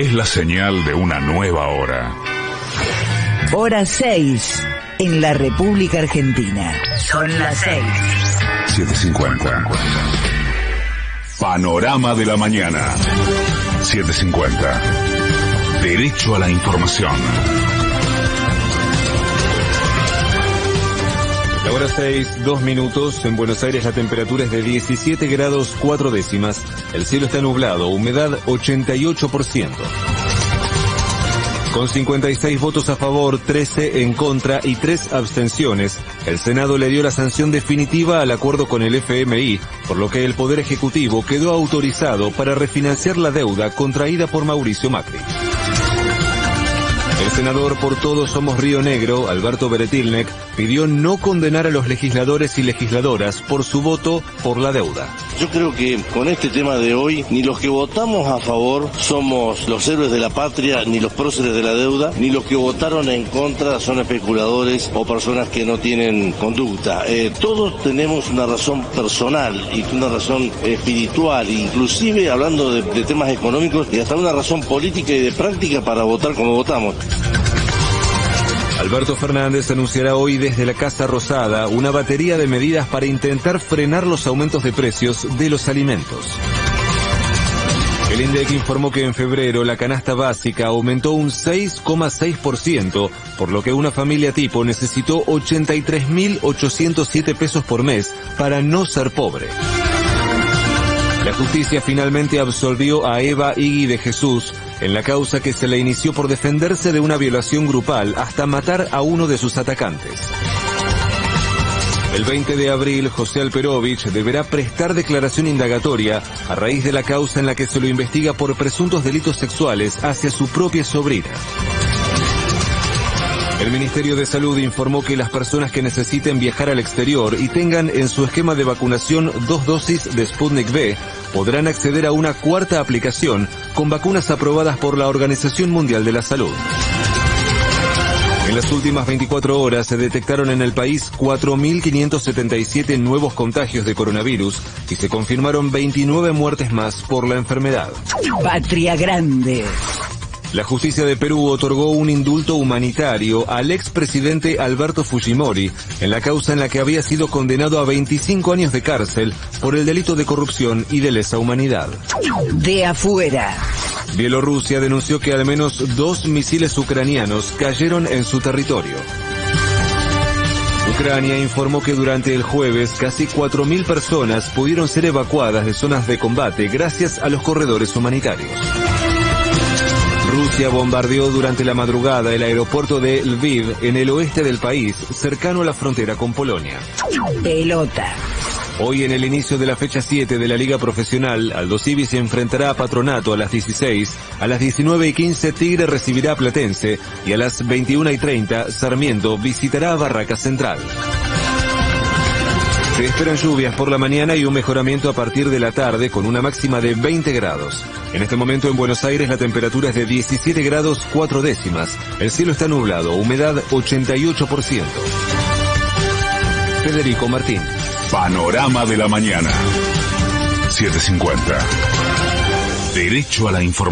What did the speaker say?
es la señal de una nueva hora. Hora 6 en la República Argentina. Son las 6. 750. Panorama de la mañana. 750. Derecho a la información. Hora 6, 2 minutos. En Buenos Aires la temperatura es de 17 grados 4 décimas. El cielo está nublado, humedad 88%. Con 56 votos a favor, 13 en contra y 3 abstenciones, el Senado le dio la sanción definitiva al acuerdo con el FMI, por lo que el Poder Ejecutivo quedó autorizado para refinanciar la deuda contraída por Mauricio Macri. El senador por Todos Somos Río Negro, Alberto Beretilnek, pidió no condenar a los legisladores y legisladoras por su voto por la deuda. Yo creo que con este tema de hoy, ni los que votamos a favor somos los héroes de la patria, ni los próceres de la deuda, ni los que votaron en contra son especuladores o personas que no tienen conducta. Eh, todos tenemos una razón personal y una razón espiritual, inclusive hablando de, de temas económicos y hasta una razón política y de práctica para votar como votamos. Alberto Fernández anunciará hoy desde la Casa Rosada una batería de medidas para intentar frenar los aumentos de precios de los alimentos. El INDEC informó que en febrero la canasta básica aumentó un 6,6%, por lo que una familia tipo necesitó 83.807 pesos por mes para no ser pobre. La justicia finalmente absolvió a Eva Igui de Jesús en la causa que se le inició por defenderse de una violación grupal hasta matar a uno de sus atacantes. El 20 de abril, José Alperovich deberá prestar declaración indagatoria a raíz de la causa en la que se lo investiga por presuntos delitos sexuales hacia su propia sobrina. El Ministerio de Salud informó que las personas que necesiten viajar al exterior y tengan en su esquema de vacunación dos dosis de Sputnik V podrán acceder a una cuarta aplicación con vacunas aprobadas por la Organización Mundial de la Salud. En las últimas 24 horas se detectaron en el país 4.577 nuevos contagios de coronavirus y se confirmaron 29 muertes más por la enfermedad. Patria Grande. La justicia de Perú otorgó un indulto humanitario al expresidente Alberto Fujimori en la causa en la que había sido condenado a 25 años de cárcel por el delito de corrupción y de lesa humanidad. De afuera. Bielorrusia denunció que al menos dos misiles ucranianos cayeron en su territorio. Ucrania informó que durante el jueves casi 4.000 personas pudieron ser evacuadas de zonas de combate gracias a los corredores humanitarios. Rusia bombardeó durante la madrugada el aeropuerto de Lviv en el oeste del país, cercano a la frontera con Polonia. Pelota. Hoy en el inicio de la fecha 7 de la Liga Profesional, Aldo Civi se enfrentará a Patronato a las 16, a las 19 y 15 Tigre recibirá a Platense y a las 21 y 30 Sarmiento visitará a Barraca Central. Se esperan lluvias por la mañana y un mejoramiento a partir de la tarde con una máxima de 20 grados. En este momento en Buenos Aires la temperatura es de 17 grados 4 décimas. El cielo está nublado, humedad 88%. Federico Martín. Panorama de la mañana. 750. Derecho a la información.